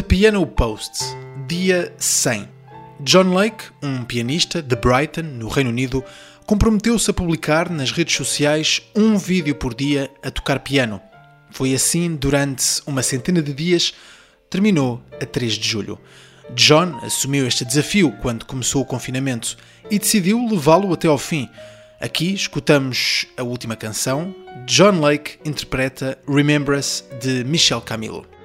The Piano Post, dia 100. John Lake, um pianista de Brighton, no Reino Unido, comprometeu-se a publicar nas redes sociais um vídeo por dia a tocar piano. Foi assim durante uma centena de dias, terminou a 3 de julho. John assumiu este desafio quando começou o confinamento e decidiu levá-lo até ao fim. Aqui escutamos a última canção. John Lake interpreta Remember Us de Michel Camilo.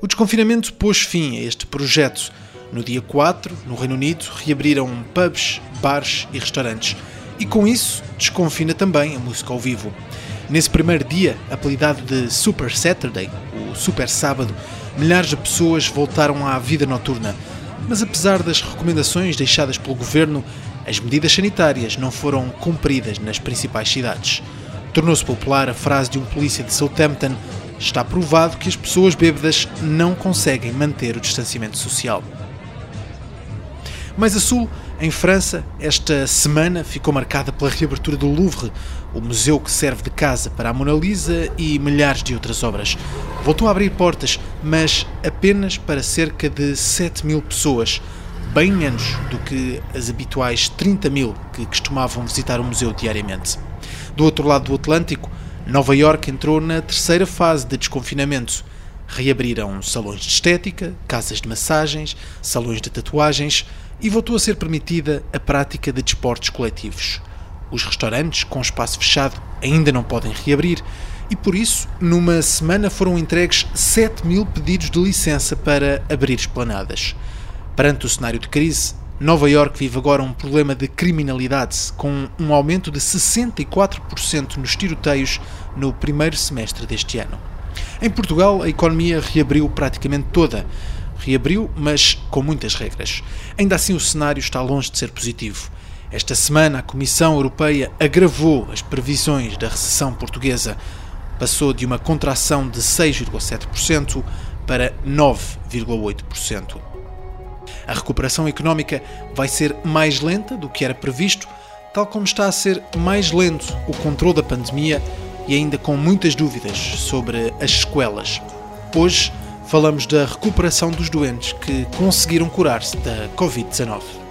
O desconfinamento pôs fim a este projeto. No dia 4, no Reino Unido, reabriram pubs, bares e restaurantes. E com isso, desconfina também a música ao vivo. Nesse primeiro dia, apelidado de Super Saturday, o Super Sábado, milhares de pessoas voltaram à vida noturna. Mas apesar das recomendações deixadas pelo governo, as medidas sanitárias não foram cumpridas nas principais cidades. Tornou-se popular a frase de um polícia de Southampton está provado que as pessoas bêbadas não conseguem manter o distanciamento social. Mais a sul, em França, esta semana ficou marcada pela reabertura do Louvre, o museu que serve de casa para a Mona Lisa e milhares de outras obras. Voltou a abrir portas, mas apenas para cerca de 7 mil pessoas, bem menos do que as habituais 30 mil que costumavam visitar o museu diariamente. Do outro lado do Atlântico, Nova York entrou na terceira fase de desconfinamento. Reabriram salões de estética, casas de massagens, salões de tatuagens e voltou a ser permitida a prática de desportos coletivos. Os restaurantes, com espaço fechado, ainda não podem reabrir e, por isso, numa semana foram entregues 7 mil pedidos de licença para abrir esplanadas. Perante o cenário de crise, Nova York vive agora um problema de criminalidade, com um aumento de 64% nos tiroteios no primeiro semestre deste ano. Em Portugal, a economia reabriu praticamente toda. Reabriu, mas com muitas regras. Ainda assim, o cenário está longe de ser positivo. Esta semana, a Comissão Europeia agravou as previsões da recessão portuguesa. Passou de uma contração de 6,7% para 9,8%. A recuperação económica vai ser mais lenta do que era previsto, tal como está a ser mais lento o controle da pandemia e ainda com muitas dúvidas sobre as sequelas. Hoje falamos da recuperação dos doentes que conseguiram curar-se da Covid-19.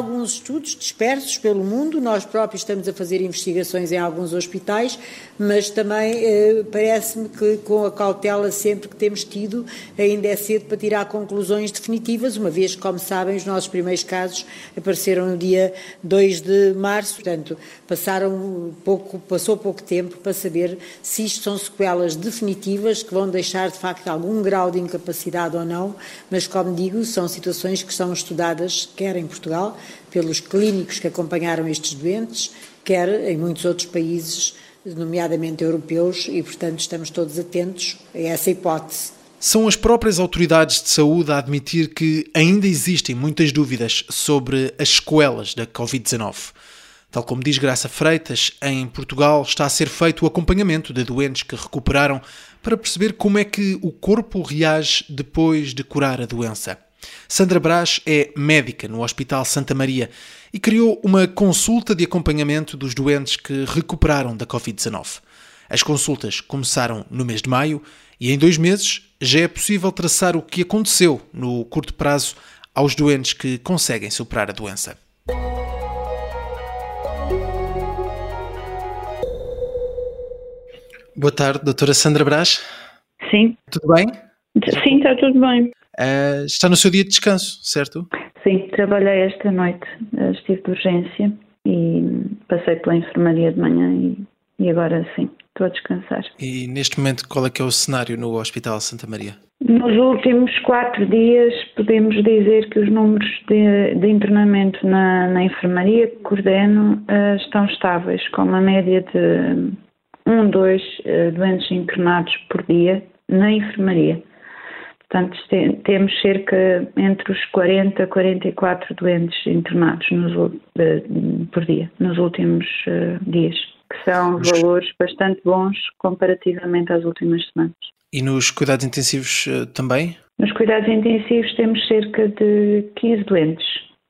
Alguns estudos dispersos pelo mundo, nós próprios estamos a fazer investigações em alguns hospitais, mas também eh, parece-me que com a cautela sempre que temos tido, ainda é cedo para tirar conclusões definitivas, uma vez que, como sabem, os nossos primeiros casos apareceram no dia 2 de março, portanto, passaram pouco, passou pouco tempo para saber se isto são sequelas definitivas que vão deixar de facto algum grau de incapacidade ou não, mas como digo, são situações que são estudadas quer em Portugal, pelos clínicos que acompanharam estes doentes, quer em muitos outros países, nomeadamente europeus, e portanto estamos todos atentos a essa hipótese. São as próprias autoridades de saúde a admitir que ainda existem muitas dúvidas sobre as sequelas da Covid-19. Tal como diz Graça Freitas, em Portugal está a ser feito o acompanhamento de doentes que recuperaram para perceber como é que o corpo reage depois de curar a doença. Sandra Brás é médica no Hospital Santa Maria e criou uma consulta de acompanhamento dos doentes que recuperaram da Covid-19. As consultas começaram no mês de maio e em dois meses já é possível traçar o que aconteceu no curto prazo aos doentes que conseguem superar a doença. Boa tarde, doutora Sandra Brás. Sim. Tudo bem? Sim, está tudo bem. Uh, está no seu dia de descanso, certo? Sim, trabalhei esta noite, estive de urgência e passei pela enfermaria de manhã e, e agora sim, estou a descansar. E neste momento qual é que é o cenário no Hospital Santa Maria? Nos últimos quatro dias, podemos dizer que os números de, de internamento na, na, enfermaria que coordeno uh, estão estáveis, com uma média de um, dois uh, doentes internados por dia na enfermaria. Portanto, temos cerca entre os 40 e 44 doentes internados nos, uh, por dia, nos últimos dias, que são valores bastante bons comparativamente às últimas semanas. E nos cuidados intensivos uh, também? Nos cuidados intensivos temos cerca de 15 doentes.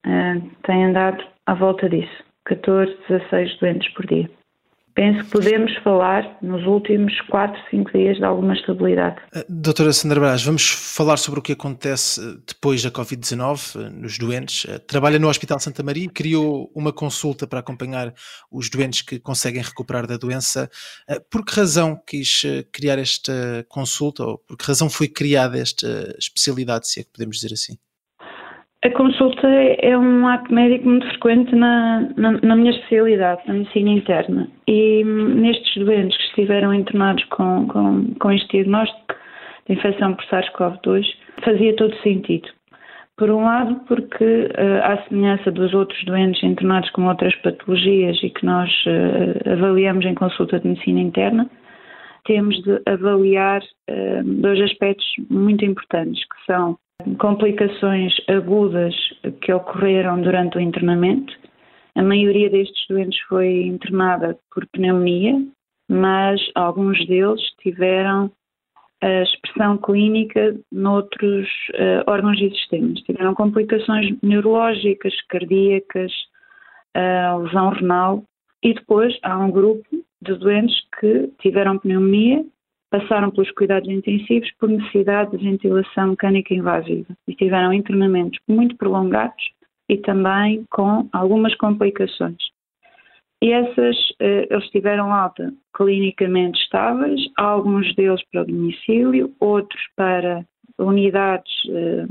Uh, tem andado à volta disso. 14, 16 doentes por dia. Penso que podemos falar nos últimos 4, 5 dias de alguma estabilidade. Eh, doutora Sandra Brás, vamos falar sobre o que acontece eh, depois da Covid-19 eh, nos doentes. Trabalha no Hospital Santa Maria, criou uma consulta para acompanhar os doentes que conseguem recuperar da doença. Por que razão quis criar esta consulta ou por que razão foi criada esta especialidade, se é que podemos dizer assim? A consulta é um ato médico muito frequente na, na, na, minha especialidade, na medicina interna. E nestes doentes que estiveram internados com, com, com este diagnóstico de infecção por SARS-CoV-2, fazia todo sentido. Por um lado, porque, uh, à semelhança dos outros doentes internados com outras patologias e que nós uh, avaliamos em consulta de medicina interna, temos de avaliar uh, dois aspectos muito importantes, que são complicações agudas que ocorreram durante o internamento. A maioria destes doentes foi internada por pneumonia, mas alguns deles tiveram a expressão clínica noutros uh, órgãos e sistemas. Tiveram complicações neurológicas, cardíacas, uh, lesão renal e depois há um grupo de doentes que tiveram pneumonia passaram pelos cuidados intensivos por necessidade de ventilação mecânica invasiva e tiveram internamentos muito prolongados e também com algumas complicações. E essas, eh, eles tiveram alta clinicamente estáveis, alguns deles para o domicílio, outros para unidades eh,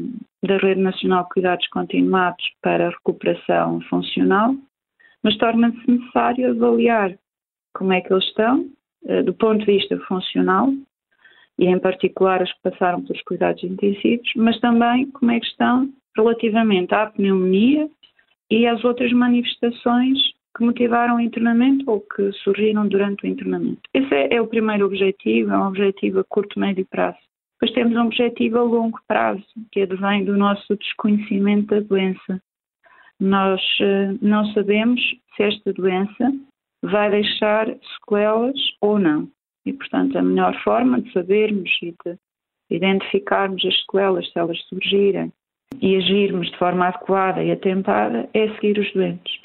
da Rede Nacional de Cuidados Continuados para recuperação funcional, mas torna-se necessário avaliar como é que eles estão do ponto de vista funcional, e em particular os que passaram pelos cuidados intensivos, mas também como é que estão relativamente à pneumonia e às outras manifestações que motivaram o internamento ou que surgiram durante o internamento. Esse é, é o primeiro objetivo, é um objetivo a curto, médio prazo. Depois temos um objetivo a longo prazo, que advém do nosso desconhecimento da doença. Nós uh, não sabemos se esta doença vai deixar sequelas ou não. E, portanto, a melhor forma de sabermos e de identificarmos as sequelas, se elas surgirem, e agirmos de forma adequada e atempada, é seguir os doentes.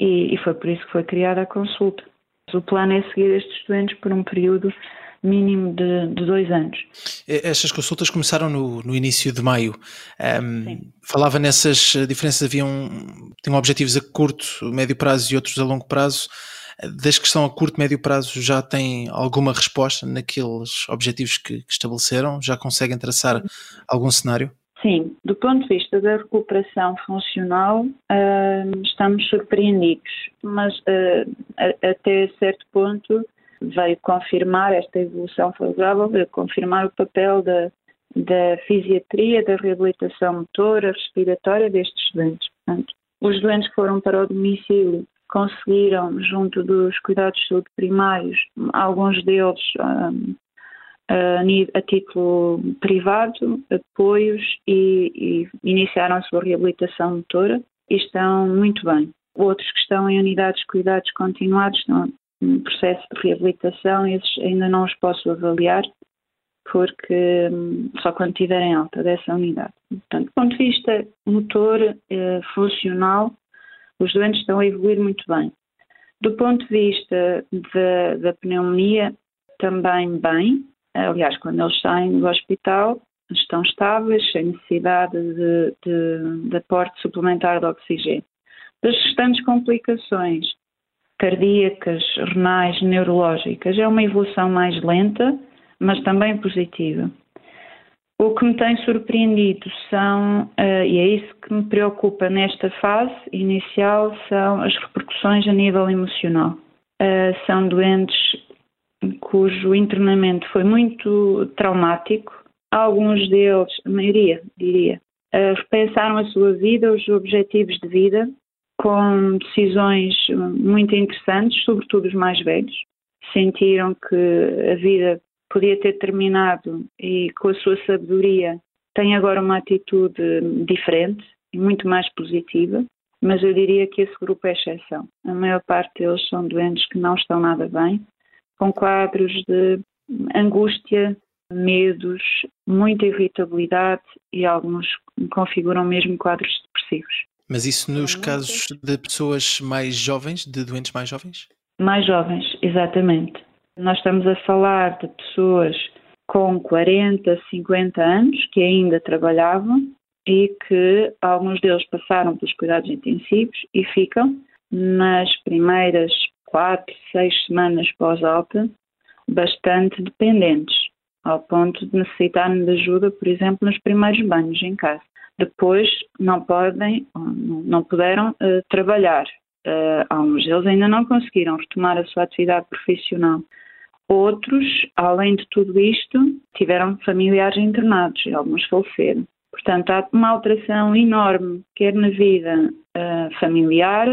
E, e foi por isso que foi criada a consulta. O plano é seguir estes doentes por um período mínimo de, de, dois anos. Estas consultas começaram no, no início de maio. Um, falava nessas diferenças, haviam tinham objetivos a curto, médio prazo e outros a longo prazo. Desde que estão a curto, médio prazo, já têm alguma resposta naqueles objetivos que, que estabeleceram? Já conseguem traçar algum cenário? Sim, do ponto de vista da recuperação funcional, uh, estamos surpreendidos, mas uh, a, até certo ponto veio confirmar esta evolução favorável, veio confirmar o papel da, da fisiatria, da reabilitação motora, respiratória destes doentes. Portanto, os doentes que foram para o domicílio conseguiram, junto dos cuidados de saúde primários, alguns deles um, a, a, título privado, apoios e, e iniciaram a sua reabilitação motora e estão muito bem. Outros que estão em unidades de cuidados continuados estão processo de reabilitação, esses ainda não os posso avaliar, porque hum, só quando tiverem alta dessa unidade. Portanto, do ponto de vista motor, eh, funcional, os doentes estão a evoluir muito bem. Do ponto de vista da, da pneumonia, também bem. Aliás, quando eles saem do hospital, estão estáveis, sem necessidade de, de, de aporte suplementar de oxigênio. Das restantes complicações, cardíacas, renais, neurológicas. É uma evolução mais lenta, mas também positiva. O que me tem surpreendido são, uh, e é isso que me preocupa nesta fase inicial, são as repercussões a nível emocional. Uh, são doentes cujo internamento foi muito traumático, alguns deles, a maioria, diria, uh, repensaram a sua vida, os objetivos de vida, com decisões muito interessantes, sobretudo os mais velhos. Sentiram que a vida podia ter terminado e, com a sua sabedoria, têm agora uma atitude diferente e muito mais positiva. Mas eu diria que esse grupo é exceção. A maior parte deles são doentes que não estão nada bem, com quadros de angústia, medos, muita irritabilidade e alguns configuram mesmo quadros depressivos. Mas isso nos casos de pessoas mais jovens, de doentes mais jovens? Mais jovens, exatamente. Nós estamos a falar de pessoas com 40, 50 anos que ainda trabalhavam e que alguns deles passaram pelos cuidados intensivos e ficam nas primeiras quatro, seis semanas pós-alta bastante dependentes, ao ponto de necessitarem de ajuda, por exemplo, nos primeiros banhos em casa. Depois não podem, não puderam uh, trabalhar. Uh, alguns deles ainda não conseguiram retomar a sua atividade profissional. Outros, além de tudo isto, tiveram familiares internados e alguns faleceram. Portanto, há uma alteração enorme, quer na vida uh, familiar,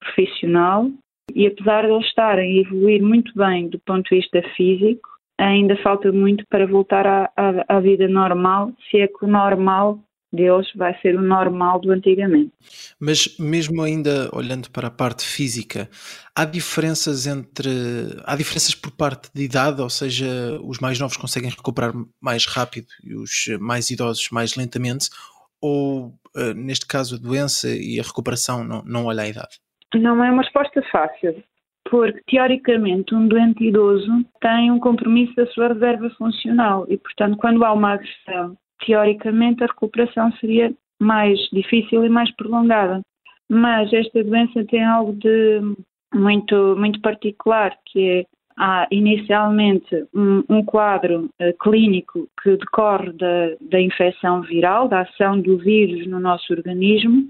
profissional, e apesar de eles estarem a evoluir muito bem do ponto de vista físico, ainda falta muito para voltar à, à, à vida normal, se é que o normal deles vai ser o normal do antigamente. Mas mesmo ainda olhando para a parte física, há diferenças entre há diferenças por parte de idade, ou seja, os mais novos conseguem recuperar mais rápido e os mais idosos mais lentamente, ou eh, neste caso a doença e a recuperação não, não olha a idade? Não é uma resposta fácil, porque teoricamente um doente idoso tem um compromisso da sua reserva funcional e, portanto, quando há uma agressão teoricamente a recuperação seria mais difícil e mais prolongada. Mas esta doença tem algo de muito, muito particular, que é há inicialmente um, um quadro uh, clínico que decorre da, da infecção viral, da ação do vírus no nosso organismo,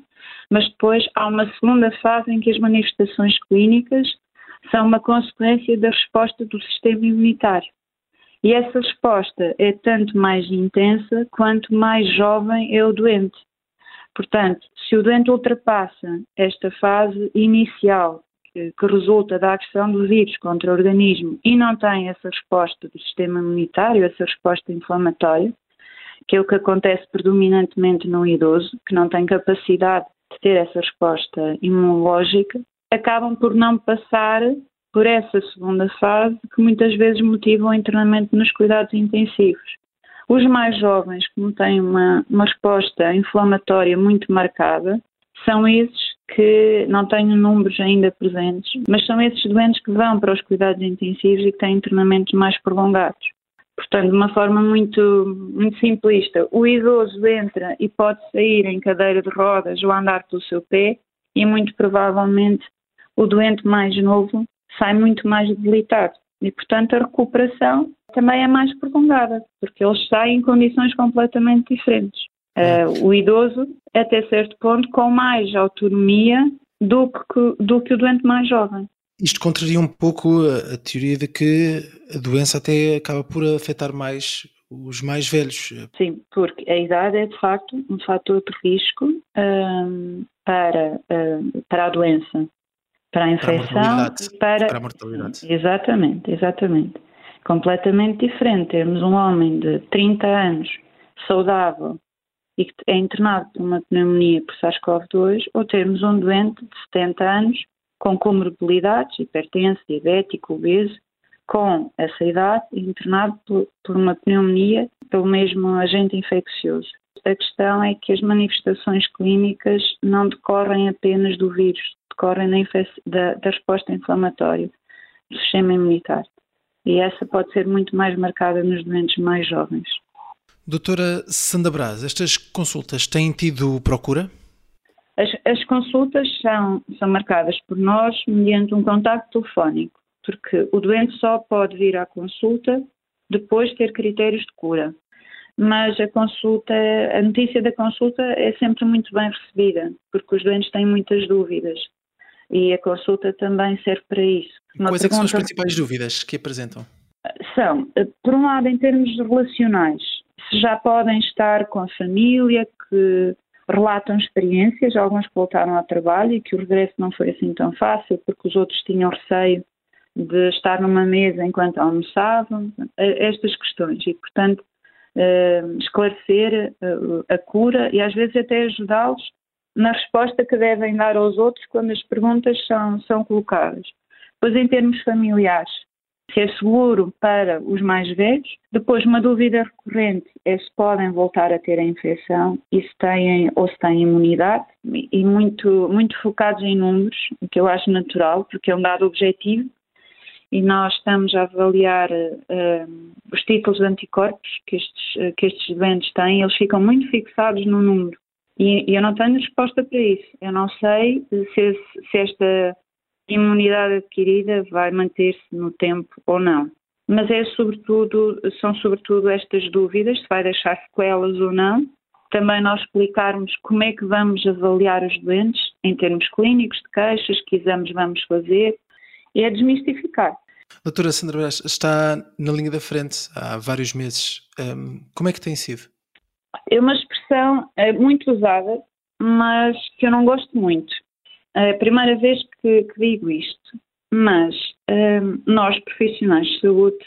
mas depois há uma segunda fase em que as manifestações clínicas são uma consequência da resposta do sistema imunitário. E essa resposta é tanto mais intensa quanto mais jovem é o doente. Portanto, se o doente ultrapassa esta fase inicial que, que resulta da agressão do vírus contra o organismo e não tem essa resposta do sistema imunitário, essa resposta inflamatória, que é o que acontece predominantemente no idoso, que não tem capacidade de ter essa resposta imunológica, acabam por não passar por essa segunda fase que muitas vezes motiva o internamento nos cuidados intensivos. Os mais jovens, como têm uma, uma resposta inflamatória muito marcada, são esses que não tenho números ainda presentes, mas são esses doentes que vão para os cuidados intensivos e que têm internamentos mais prolongados. Portanto, de uma forma muito, muito simplista, o idoso entra e pode sair em cadeira de rodas ou andar pelo seu pé e muito provavelmente o doente mais novo sai muito mais debilitado. E, portanto, a recuperação também é mais prolongada, porque eles saem em condições completamente diferentes. Uh, o idoso, até certo ponto, com mais autonomia do que, do que o doente mais jovem. Isto contraria um pouco a, teoria de que a doença até acaba por afetar mais os mais velhos. Sim, porque a idade é de facto um fator de risco um, para, um, para a doença para a infecção e para, para a mortalidade. Exatamente, exatamente. Completamente diferente. Temos um homem de 30 anos saudável e que é internado por uma pneumonia por SARS-CoV-2 ou termos um doente de 70 anos com comorbilidades, hipertenso, diabético, obeso, com essa idade internado por, por uma pneumonia pelo mesmo agente infeccioso. A questão é que as manifestações clínicas não decorrem apenas do vírus, decorrem da, da resposta inflamatória do sistema imunitário. E essa pode ser muito mais marcada nos doentes mais jovens. Doutora Sandra Braz, estas consultas têm tido procura? As, as, consultas são, são marcadas por nós mediante um contacto telefónico, porque o doente só pode vir à consulta depois de ter critérios de cura. Mas a consulta, a notícia da consulta é sempre muito bem recebida, porque os doentes têm muitas dúvidas e a consulta também serve para isso. Uma Quais pergunta... é que são as principais dúvidas que apresentam? São, por um lado, em termos relacionais, se já podem estar com a família, que relatam experiências, alguns que voltaram ao trabalho e que o regresso não foi assim tão fácil, porque os outros tinham receio de estar numa mesa enquanto almoçavam, estas questões. E, portanto, eh, esclarecer eh, a cura e às vezes até ajudá-los na resposta que devem dar aos outros quando as perguntas são, são colocadas. Pois, em termos familiares, se é seguro para os mais velhos. Depois, uma dúvida recorrente é se podem voltar a ter a infecção e se têm ou se têm imunidade, e muito, muito focados em números, o que eu acho natural, porque é um dado objetivo, e nós estamos a avaliar uh, os títulos de anticorpos que estes, que estes doentes têm, eles ficam muito fixados no número. E, e eu não tenho resposta para isso. Eu não sei se, se esta imunidade adquirida vai manter-se no tempo ou não. Mas é sobretudo, são sobretudo estas dúvidas, se vai deixar sequelas ou não. Também nós explicarmos como é que vamos avaliar os doentes em termos clínicos, de queixas, que exames vamos fazer, e é desmistificar. Doutora Sandra Brás, está na linha da frente há vários meses. Um, como é que tem sido? É uma expressão é, muito usada, mas que eu não gosto muito. É a primeira vez que, que digo isto, mas um, nós, profissionais de saúde,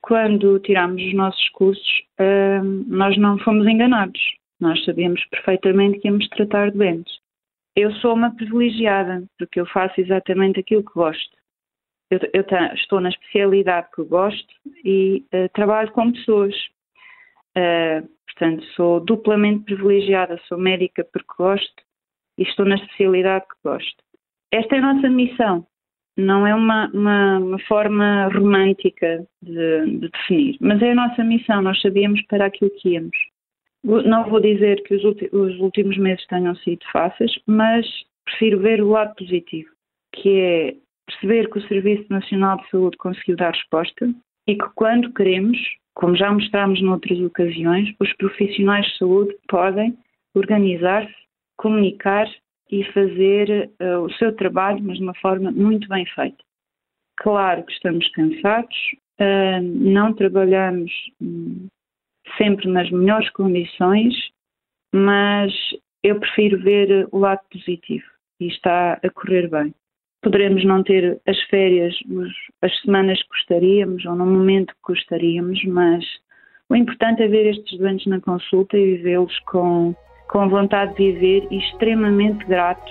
quando tiramos os nossos cursos, um, nós não fomos enganados. Nós sabíamos perfeitamente que íamos tratar doentes. Eu sou uma privilegiada, porque eu faço exatamente aquilo que gosto. Eu, eu estou na especialidade que gosto e uh, trabalho com pessoas. Uh, portanto, sou duplamente privilegiada. Sou médica porque gosto e estou na especialidade que gosto. Esta é a nossa missão, não é uma, uma, uma forma romântica de, de, definir, mas é a nossa missão, nós sabíamos para aquilo que íamos. Não vou dizer que os, os últimos meses tenham sido fáceis, mas prefiro ver o lado positivo, que é perceber que o Serviço Nacional de Saúde conseguiu dar resposta e que quando queremos, como já mostramos noutras ocasiões, os profissionais de saúde podem organizar-se comunicar e fazer uh, o seu trabalho, mas de uma forma muito bem feita. Claro que estamos cansados, uh, não trabalhamos um, sempre nas melhores condições, mas eu prefiro ver o lado positivo e está a correr bem. Poderemos não ter as férias, as semanas que gostaríamos ou no momento que gostaríamos, mas o importante é ver estes doentes na consulta e vê-los com com vontade de viver e extremamente gratos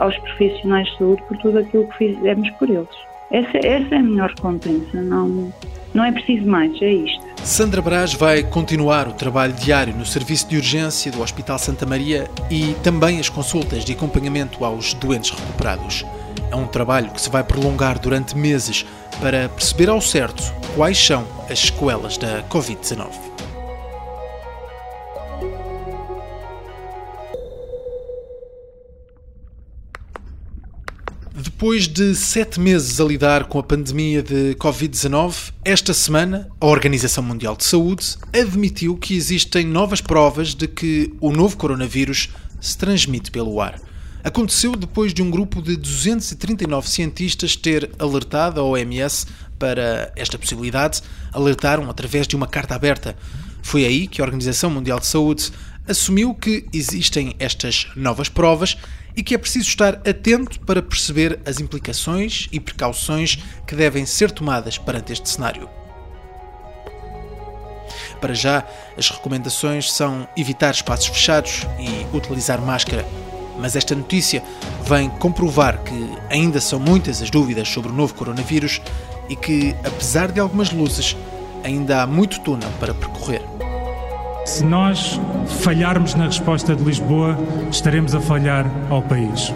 aos profissionais de saúde por tudo aquilo que fizemos por eles. Essa, essa é a melhor recompensa, não, não é preciso mais, é isto. Sandra Brás vai continuar o trabalho diário no serviço de urgência do Hospital Santa Maria e também as consultas de acompanhamento aos doentes recuperados. É um trabalho que se vai prolongar durante meses para perceber ao certo quais são as sequelas da Covid-19. Depois de sete meses a lidar com a pandemia de Covid-19, esta semana a Organização Mundial de Saúde admitiu que existem novas provas de que o novo coronavírus se transmite pelo ar. Aconteceu depois de um grupo de 239 cientistas ter alertado a OMS para esta possibilidade, alertaram através de uma carta aberta. Foi aí que a Organização Mundial de Saúde assumiu que existem estas novas provas e que é preciso estar atento para perceber as implicações e precauções que devem ser tomadas perante este cenário. Para já, as recomendações são evitar espaços fechados e utilizar máscara. Mas esta notícia vem comprovar que ainda são muitas as dúvidas sobre o novo coronavírus e que, apesar de algumas luzes, ainda há muito túnel para percorrer. Se nós falharmos na resposta de Lisboa, estaremos a falhar ao país.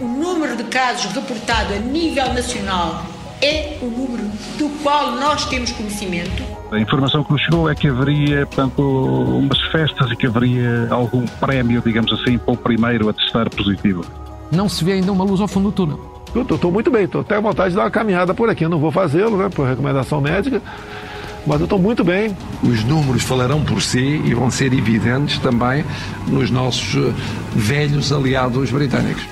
O número de casos reportado a nível nacional é o número do qual nós temos conhecimento. A informação que nos chegou é que haveria, portanto, umas festas e que haveria algum prémio, digamos assim, para o primeiro a testar positivo. Não se vê ainda uma luz ao fundo do túnel. Estou muito bem, estou até à vontade de dar uma caminhada por aqui. Eu não vou fazê-lo, né, por recomendação médica mas eu estou muito bem. Os números falarão por si e vão ser evidentes também nos nossos eh, velhos aliados britânicos.